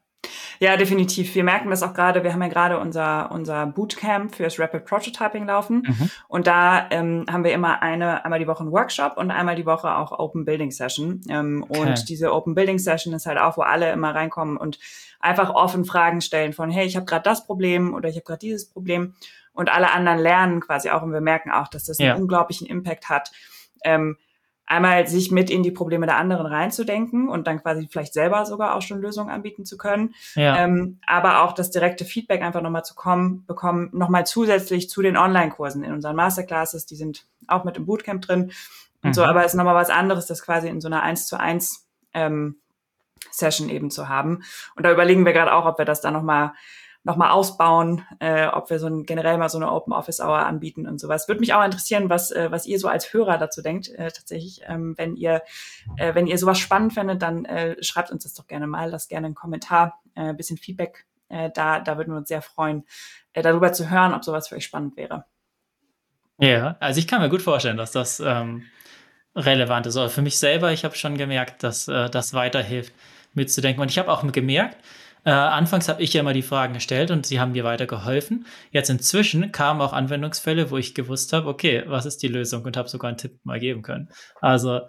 [SPEAKER 1] Ja, definitiv. Wir merken das auch gerade. Wir haben ja gerade unser, unser Bootcamp fürs Rapid Prototyping laufen. Mhm. Und da ähm, haben wir immer eine, einmal die Woche einen Workshop und einmal die Woche auch Open Building Session. Ähm, okay. Und diese Open Building Session ist halt auch, wo alle immer reinkommen und einfach offen Fragen stellen von, hey, ich habe gerade das Problem oder ich habe gerade dieses Problem. Und alle anderen lernen quasi auch. Und wir merken auch, dass das einen unglaublichen Impact hat. Ähm, einmal sich mit in die Probleme der anderen reinzudenken und dann quasi vielleicht selber sogar auch schon Lösungen anbieten zu können. Ja. Ähm, aber auch das direkte Feedback einfach nochmal zu kommen, bekommen, nochmal zusätzlich zu den Online-Kursen in unseren Masterclasses, die sind auch mit im Bootcamp drin und mhm. so, aber es ist nochmal was anderes, das quasi in so einer 1 zu 1 ähm, Session eben zu haben. Und da überlegen wir gerade auch, ob wir das dann nochmal nochmal ausbauen, äh, ob wir so ein, generell mal so eine Open Office Hour anbieten und sowas. Würde mich auch interessieren, was, äh, was ihr so als Hörer dazu denkt. Äh, tatsächlich, ähm, wenn ihr, äh, wenn ihr sowas spannend findet, dann äh, schreibt uns das doch gerne mal, lasst gerne einen Kommentar, äh, bisschen Feedback äh, da, da würden wir uns sehr freuen, äh, darüber zu hören, ob sowas für euch spannend wäre.
[SPEAKER 3] Ja, also ich kann mir gut vorstellen, dass das ähm, relevant ist. Aber für mich selber, ich habe schon gemerkt, dass äh, das weiterhilft, mitzudenken. Und ich habe auch gemerkt, äh, anfangs habe ich ja immer die Fragen gestellt und sie haben mir weitergeholfen. Jetzt inzwischen kamen auch Anwendungsfälle, wo ich gewusst habe, okay, was ist die Lösung und habe sogar einen Tipp mal geben können. Also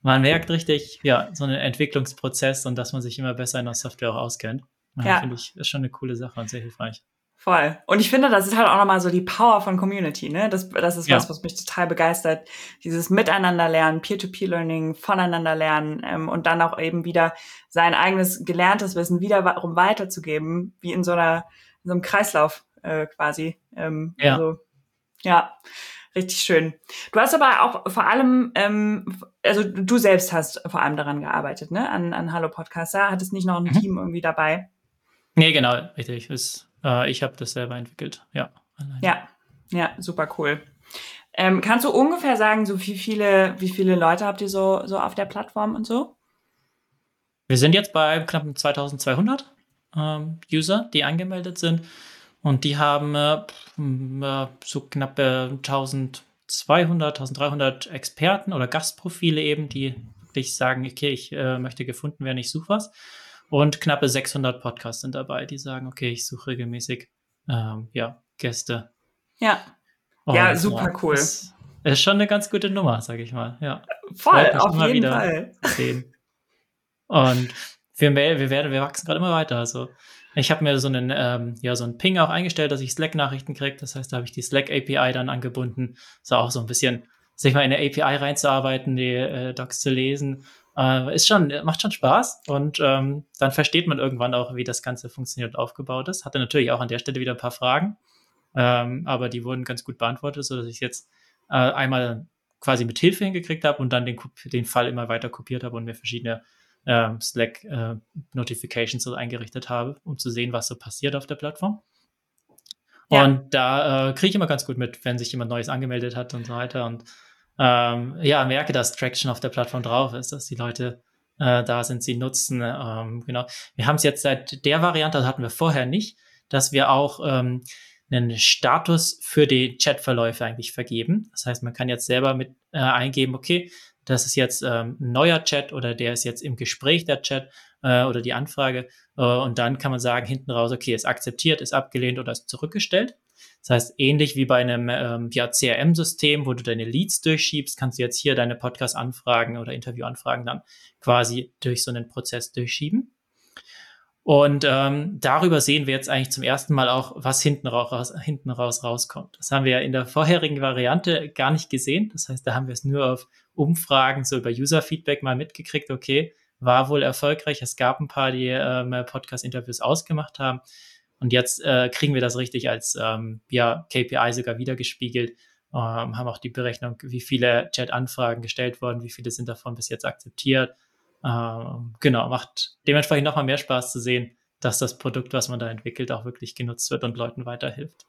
[SPEAKER 3] man merkt richtig, ja, so einen Entwicklungsprozess und dass man sich immer besser in der Software auch auskennt. Ja. Finde ich, ist schon eine coole Sache und sehr hilfreich.
[SPEAKER 1] Voll. Und ich finde, das ist halt auch nochmal so die Power von Community, ne? Das, das ist ja. was, was mich total begeistert. Dieses Miteinander lernen, Peer-to-Peer-Learning, voneinander lernen ähm, und dann auch eben wieder sein eigenes gelerntes Wissen wiederum weiterzugeben, wie in so einer, in so einem Kreislauf äh, quasi. Ähm, ja. Also, ja. Richtig schön. Du hast aber auch vor allem, ähm, also du selbst hast vor allem daran gearbeitet, ne? An, an Hallo Podcaster. Hattest nicht noch ein mhm. Team irgendwie dabei?
[SPEAKER 3] Nee, genau, richtig. Ist, äh, ich habe das selber entwickelt, ja.
[SPEAKER 1] Alleine. Ja, ja, super cool. Ähm, kannst du ungefähr sagen, so wie viele, wie viele Leute habt ihr so, so auf der Plattform und so?
[SPEAKER 3] Wir sind jetzt bei knapp 2200 ähm, User, die angemeldet sind. Und die haben äh, äh so knapp äh, 1200, 1300 Experten oder Gastprofile eben, die wirklich sagen, okay, ich äh, möchte gefunden werden, ich suche was. Und knappe 600 Podcasts sind dabei, die sagen, okay, ich suche regelmäßig ähm, ja, Gäste.
[SPEAKER 1] Ja. Und, ja, super ja, cool.
[SPEAKER 3] Ist, ist schon eine ganz gute Nummer, sag ich mal. Ja.
[SPEAKER 1] Voll, auf jeden Fall.
[SPEAKER 3] Sehen. Und wir, wir werden, wir wachsen gerade immer weiter. Also ich habe mir so einen, ähm, ja, so einen Ping auch eingestellt, dass ich Slack-Nachrichten kriege. Das heißt, da habe ich die Slack-API dann angebunden. So auch so ein bisschen, sich mal in eine API reinzuarbeiten, die äh, Docs zu lesen. Äh, ist schon, macht schon Spaß. Und ähm, dann versteht man irgendwann auch, wie das Ganze funktioniert und aufgebaut ist. Hatte natürlich auch an der Stelle wieder ein paar Fragen. Ähm, aber die wurden ganz gut beantwortet, sodass ich jetzt äh, einmal quasi mit Hilfe hingekriegt habe und dann den, den Fall immer weiter kopiert habe und mir verschiedene ähm, Slack äh, Notifications so eingerichtet habe, um zu sehen, was so passiert auf der Plattform. Ja. Und da äh, kriege ich immer ganz gut mit, wenn sich jemand Neues angemeldet hat und so weiter. Und ähm, ja, merke, dass Traction auf der Plattform drauf ist, dass die Leute äh, da sind, sie nutzen. Ähm, genau. Wir haben es jetzt seit der Variante, das hatten wir vorher nicht, dass wir auch ähm, einen Status für die Chatverläufe eigentlich vergeben. Das heißt, man kann jetzt selber mit äh, eingeben, okay, das ist jetzt ähm, ein neuer Chat oder der ist jetzt im Gespräch der Chat äh, oder die Anfrage. Äh, und dann kann man sagen hinten raus, okay, ist akzeptiert, ist abgelehnt oder ist zurückgestellt. Das heißt, ähnlich wie bei einem ähm, ja, CRM-System, wo du deine Leads durchschiebst, kannst du jetzt hier deine Podcast-Anfragen oder Interview-Anfragen dann quasi durch so einen Prozess durchschieben. Und ähm, darüber sehen wir jetzt eigentlich zum ersten Mal auch, was hinten raus, hinten raus rauskommt. Das haben wir ja in der vorherigen Variante gar nicht gesehen. Das heißt, da haben wir es nur auf Umfragen, so über User-Feedback mal mitgekriegt, okay, war wohl erfolgreich. Es gab ein paar, die ähm, Podcast-Interviews ausgemacht haben. Und jetzt äh, kriegen wir das richtig als ähm, ja, KPI sogar wiedergespiegelt. Ähm, haben auch die Berechnung, wie viele Chat-Anfragen gestellt wurden, wie viele sind davon bis jetzt akzeptiert ähm, genau, macht dementsprechend nochmal mehr Spaß zu sehen, dass das Produkt, was man da entwickelt, auch wirklich genutzt wird und Leuten weiterhilft.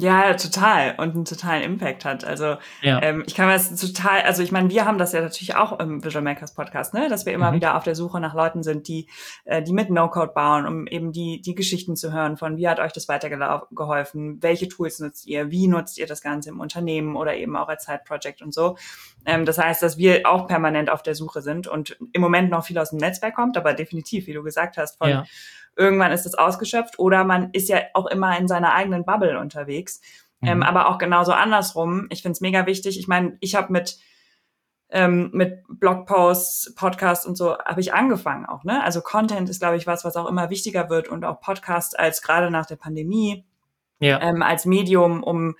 [SPEAKER 1] Ja, total und einen totalen Impact hat. Also ja. ähm, ich kann mir das total, also ich meine, wir haben das ja natürlich auch im Visual Makers Podcast, ne, dass wir immer mhm. wieder auf der Suche nach Leuten sind, die äh, die mit No-Code bauen, um eben die die Geschichten zu hören von wie hat euch das weitergeholfen, welche Tools nutzt ihr, wie nutzt ihr das Ganze im Unternehmen oder eben auch als Side-Project und so. Ähm, das heißt, dass wir auch permanent auf der Suche sind und im Moment noch viel aus dem Netzwerk kommt, aber definitiv, wie du gesagt hast, von ja irgendwann ist es ausgeschöpft oder man ist ja auch immer in seiner eigenen Bubble unterwegs. Ähm, mhm. Ähm, aber auch genauso andersrum. Ich finde es mega wichtig. Ich meine, ich habe mit ähm, mit Blogposts, Podcasts und so habe ich angefangen auch. Ne? Also Content ist, glaube ich, was, was auch immer wichtiger wird und auch Podcast als gerade nach der Pandemie ja. ähm, als Medium, um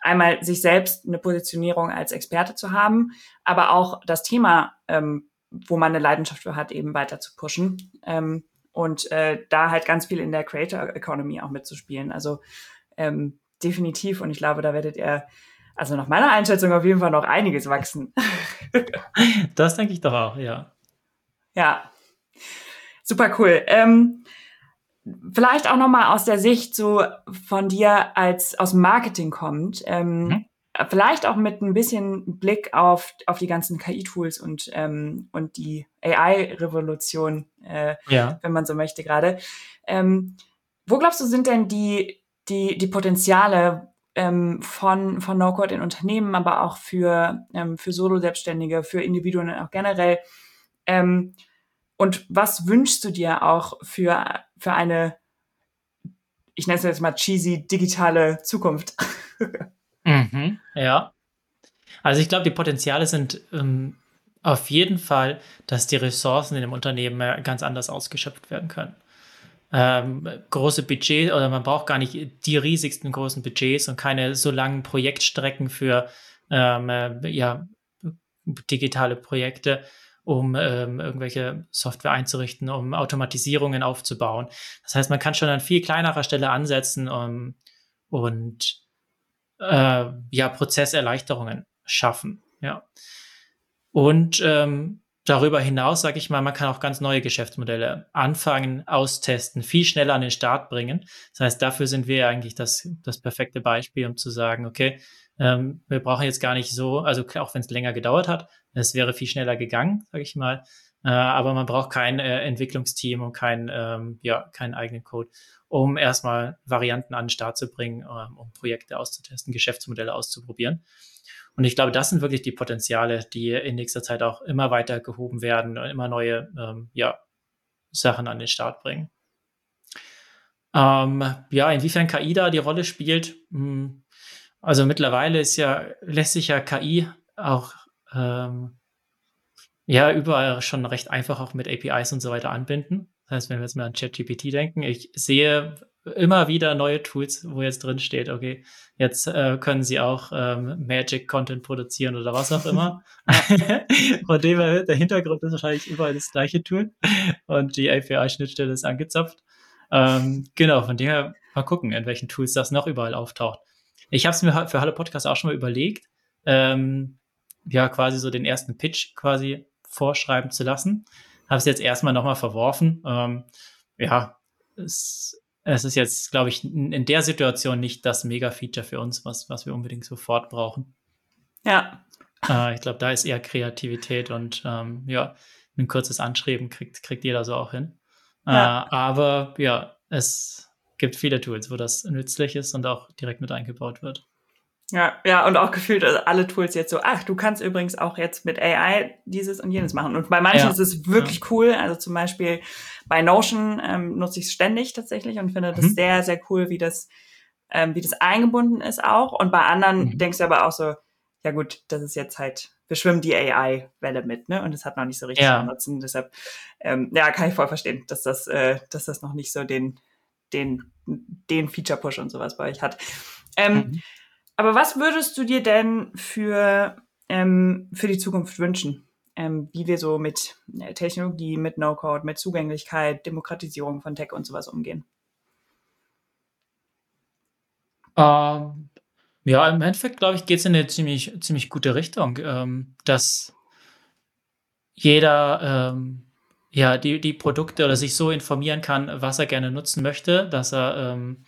[SPEAKER 1] einmal sich selbst eine Positionierung als Experte zu haben, aber auch das Thema, ähm, wo man eine Leidenschaft für hat, eben weiter zu pushen. Ähm, und äh, da halt ganz viel in der Creator Economy auch mitzuspielen. Also ähm, definitiv und ich glaube, da werdet ihr also nach meiner Einschätzung auf jeden Fall noch einiges wachsen. [LAUGHS] [LAUGHS]
[SPEAKER 3] das denke ich doch auch, ja.
[SPEAKER 1] Ja, super cool. Ähm, vielleicht auch noch mal aus der Sicht so von dir als aus Marketing kommt. Ähm, mhm vielleicht auch mit ein bisschen Blick auf, auf die ganzen KI-Tools und, ähm, und die AI-Revolution, äh, ja. wenn man so möchte gerade. Ähm, wo glaubst du, sind denn die, die, die Potenziale ähm, von, von No-Code in Unternehmen, aber auch für, ähm, für Solo-Selbstständige, für Individuen auch generell? Ähm, und was wünschst du dir auch für, für eine, ich nenne es jetzt mal cheesy, digitale Zukunft? [LAUGHS]
[SPEAKER 3] Mhm, ja. Also ich glaube, die Potenziale sind ähm, auf jeden Fall, dass die Ressourcen in dem Unternehmen äh, ganz anders ausgeschöpft werden können. Ähm, große Budgets oder man braucht gar nicht die riesigsten großen Budgets und keine so langen Projektstrecken für ähm, äh, ja, digitale Projekte, um ähm, irgendwelche Software einzurichten, um Automatisierungen aufzubauen. Das heißt, man kann schon an viel kleinerer Stelle ansetzen um, und äh, ja, Prozesserleichterungen schaffen. Ja. Und ähm, darüber hinaus, sage ich mal, man kann auch ganz neue Geschäftsmodelle anfangen, austesten, viel schneller an den Start bringen. Das heißt, dafür sind wir eigentlich das, das perfekte Beispiel, um zu sagen, okay, ähm, wir brauchen jetzt gar nicht so, also auch wenn es länger gedauert hat, es wäre viel schneller gegangen, sage ich mal. Äh, aber man braucht kein äh, Entwicklungsteam und kein, ähm, ja, keinen eigenen Code, um erstmal Varianten an den Start zu bringen, ähm, um Projekte auszutesten, Geschäftsmodelle auszuprobieren. Und ich glaube, das sind wirklich die Potenziale, die in nächster Zeit auch immer weiter gehoben werden und immer neue ähm, ja, Sachen an den Start bringen. Ähm, ja, inwiefern KI da die Rolle spielt. Hm, also mittlerweile ist ja, lässt sich ja KI auch ähm, ja überall schon recht einfach auch mit APIs und so weiter anbinden. Das heißt, wenn wir jetzt mal an ChatGPT denken, ich sehe immer wieder neue Tools, wo jetzt drin steht, okay, jetzt äh, können sie auch ähm, Magic Content produzieren oder was auch immer. [LAUGHS] Von dem her, der Hintergrund ist wahrscheinlich überall das gleiche Tool und die API-Schnittstelle ist angezapft. Ähm, genau, von dem her mal gucken, in welchen Tools das noch überall auftaucht. Ich habe es mir für Hallo Podcast auch schon mal überlegt, ähm, ja, quasi so den ersten Pitch quasi vorschreiben zu lassen. Habe es jetzt erstmal nochmal verworfen. Ähm, ja, es es ist jetzt, glaube ich, in der Situation nicht das Mega-Feature für uns, was, was wir unbedingt sofort brauchen.
[SPEAKER 1] Ja.
[SPEAKER 3] Äh, ich glaube, da ist eher Kreativität und ähm, ja, ein kurzes Anschreiben kriegt, kriegt jeder so auch hin. Ja. Äh, aber ja, es gibt viele Tools, wo das nützlich ist und auch direkt mit eingebaut wird.
[SPEAKER 1] Ja, ja, und auch gefühlt also alle Tools jetzt so, ach, du kannst übrigens auch jetzt mit AI dieses und jenes machen. Und bei manchen ja. ist es wirklich ja. cool. Also zum Beispiel bei Notion ähm, nutze ich es ständig tatsächlich und finde das mhm. sehr, sehr cool, wie das, ähm, wie das eingebunden ist auch. Und bei anderen mhm. denkst du aber auch so, ja gut, das ist jetzt halt, wir schwimmen die AI-Welle mit, ne? Und das hat noch nicht so richtig ja. Nutzen. Deshalb, ähm, ja, kann ich voll verstehen, dass das, äh, dass das noch nicht so den, den, den Feature-Push und sowas bei euch hat. Ähm, mhm. Aber was würdest du dir denn für, ähm, für die Zukunft wünschen? Ähm, wie wir so mit äh, Technologie, mit No-Code, mit Zugänglichkeit, Demokratisierung von Tech und sowas umgehen?
[SPEAKER 3] Ähm, ja, im Endeffekt, glaube ich, geht es in eine ziemlich, ziemlich gute Richtung, ähm, dass jeder ähm, ja, die, die Produkte oder sich so informieren kann, was er gerne nutzen möchte, dass er ähm,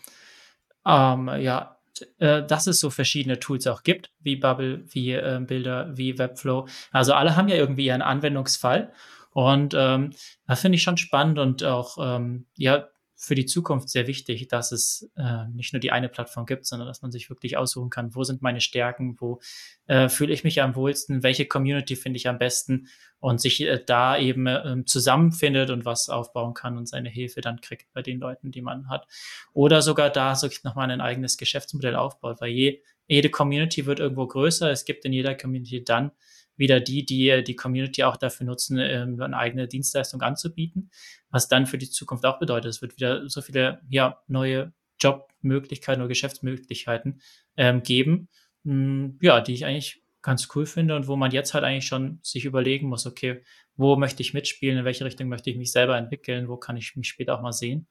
[SPEAKER 3] ja, äh, dass es so verschiedene Tools auch gibt, wie Bubble, wie äh, Bilder, wie Webflow. Also alle haben ja irgendwie ihren Anwendungsfall. Und ähm, das finde ich schon spannend und auch ähm, ja für die Zukunft sehr wichtig, dass es äh, nicht nur die eine Plattform gibt, sondern dass man sich wirklich aussuchen kann, wo sind meine Stärken, wo äh, fühle ich mich am wohlsten, welche Community finde ich am besten und sich äh, da eben äh, zusammenfindet und was aufbauen kann und seine Hilfe dann kriegt bei den Leuten, die man hat. Oder sogar da so nochmal ein eigenes Geschäftsmodell aufbaut, weil je, jede Community wird irgendwo größer. Es gibt in jeder Community dann wieder die, die die Community auch dafür nutzen, ähm, eine eigene Dienstleistung anzubieten, was dann für die Zukunft auch bedeutet, es wird wieder so viele ja, neue Jobmöglichkeiten oder Geschäftsmöglichkeiten ähm, geben, mh, hm, ja, die ich eigentlich ganz cool finde und wo man jetzt halt eigentlich schon sich überlegen muss, okay, wo möchte ich mitspielen, in welche Richtung möchte ich mich selber entwickeln, wo kann ich mich später auch mal sehen.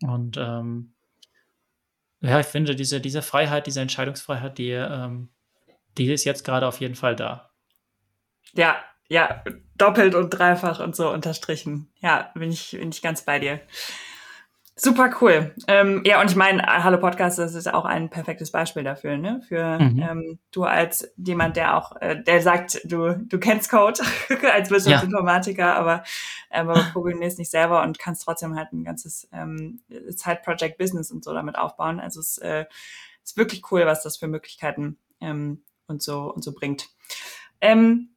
[SPEAKER 3] Und ähm, ja, ich finde, diese, diese Freiheit, diese Entscheidungsfreiheit, die, ähm, die ist jetzt gerade auf jeden Fall da.
[SPEAKER 1] Ja, ja, doppelt und dreifach und so unterstrichen. Ja, bin ich, bin ich ganz bei dir. Super cool. Ähm, ja, und ich meine, Hallo Podcast, das ist auch ein perfektes Beispiel dafür, ne? Für mhm. ähm, du als jemand, der auch, äh, der sagt, du, du kennst Code [LAUGHS] als Wirtschaftsinformatiker, ja. aber, ähm, aber programmierst nicht selber und kannst trotzdem halt ein ganzes ähm, Side-Project-Business und so damit aufbauen. Also es äh, ist wirklich cool, was das für Möglichkeiten ähm, und so und so bringt. Ähm,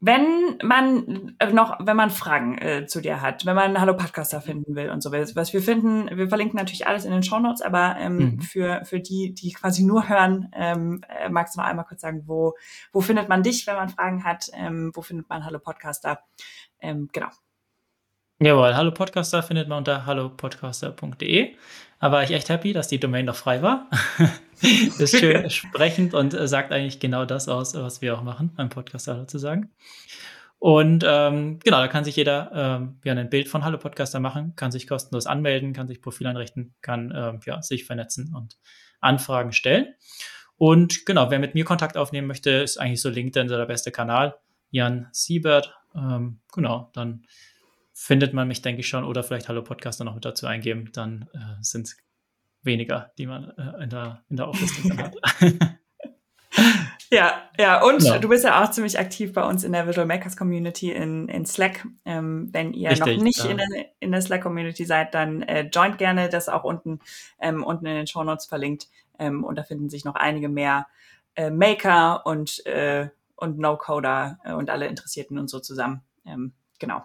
[SPEAKER 1] wenn man äh, noch, wenn man Fragen äh, zu dir hat, wenn man Hallo Podcaster finden will und so was wir finden, wir verlinken natürlich alles in den Show Notes, aber ähm, mhm. für für die, die quasi nur hören, ähm, äh, magst du noch einmal kurz sagen, wo wo findet man dich, wenn man Fragen hat? Ähm, wo findet man Hallo Podcaster? Ähm, genau.
[SPEAKER 3] Jawohl, Hallo Podcaster findet man unter hallopodcaster.de. Aber war ich echt happy, dass die Domain noch frei war. [LAUGHS] ist schön [LAUGHS] sprechend und äh, sagt eigentlich genau das aus, was wir auch machen, beim Podcaster zu sagen. Und ähm, genau, da kann sich jeder ähm, ja, ein Bild von Hallo Podcaster machen, kann sich kostenlos anmelden, kann sich Profil einrichten, kann ähm, ja, sich vernetzen und Anfragen stellen. Und genau, wer mit mir Kontakt aufnehmen möchte, ist eigentlich so LinkedIn der beste Kanal. Jan Siebert. Ähm, genau, dann findet man mich, denke ich schon, oder vielleicht Hallo Podcaster noch mit dazu eingeben. Dann äh, sind es weniger, die man äh, in der, in der Auflistung hat. [LAUGHS]
[SPEAKER 1] Ja, ja, und ja. du bist ja auch ziemlich aktiv bei uns in der Visual Makers Community in, in Slack. Ähm, wenn ihr Richtig, noch nicht ja. in, der, in der Slack Community seid, dann äh, joint gerne, das auch unten, ähm, unten in den Show Notes verlinkt. Ähm, und da finden sich noch einige mehr äh, Maker und, äh, und No-Coder äh, und alle Interessierten und so zusammen. Ähm, genau.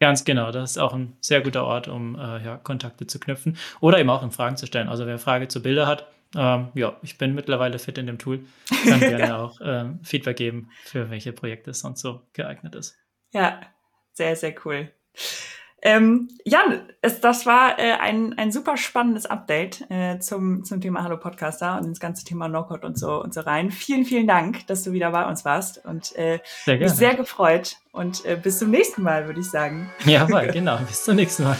[SPEAKER 3] Ganz genau, das ist auch ein sehr guter Ort, um äh, ja, Kontakte zu knüpfen oder eben auch in Fragen zu stellen. Also wer Frage zu Bilder hat, ähm, ja, ich bin mittlerweile fit in dem Tool. Kann [LAUGHS] gerne auch ähm, Feedback geben, für welche Projekte es sonst so geeignet ist.
[SPEAKER 1] Ja, sehr, sehr cool. Ähm, Jan, es, das war äh, ein, ein super spannendes Update äh, zum, zum Thema Hallo Podcaster und ins ganze Thema No-Code und so und so rein. Vielen, vielen Dank, dass du wieder bei uns warst und äh, sehr mich sehr gefreut. Und äh, bis zum nächsten Mal, würde ich sagen.
[SPEAKER 3] Ja, [LAUGHS] genau. Bis zum nächsten Mal.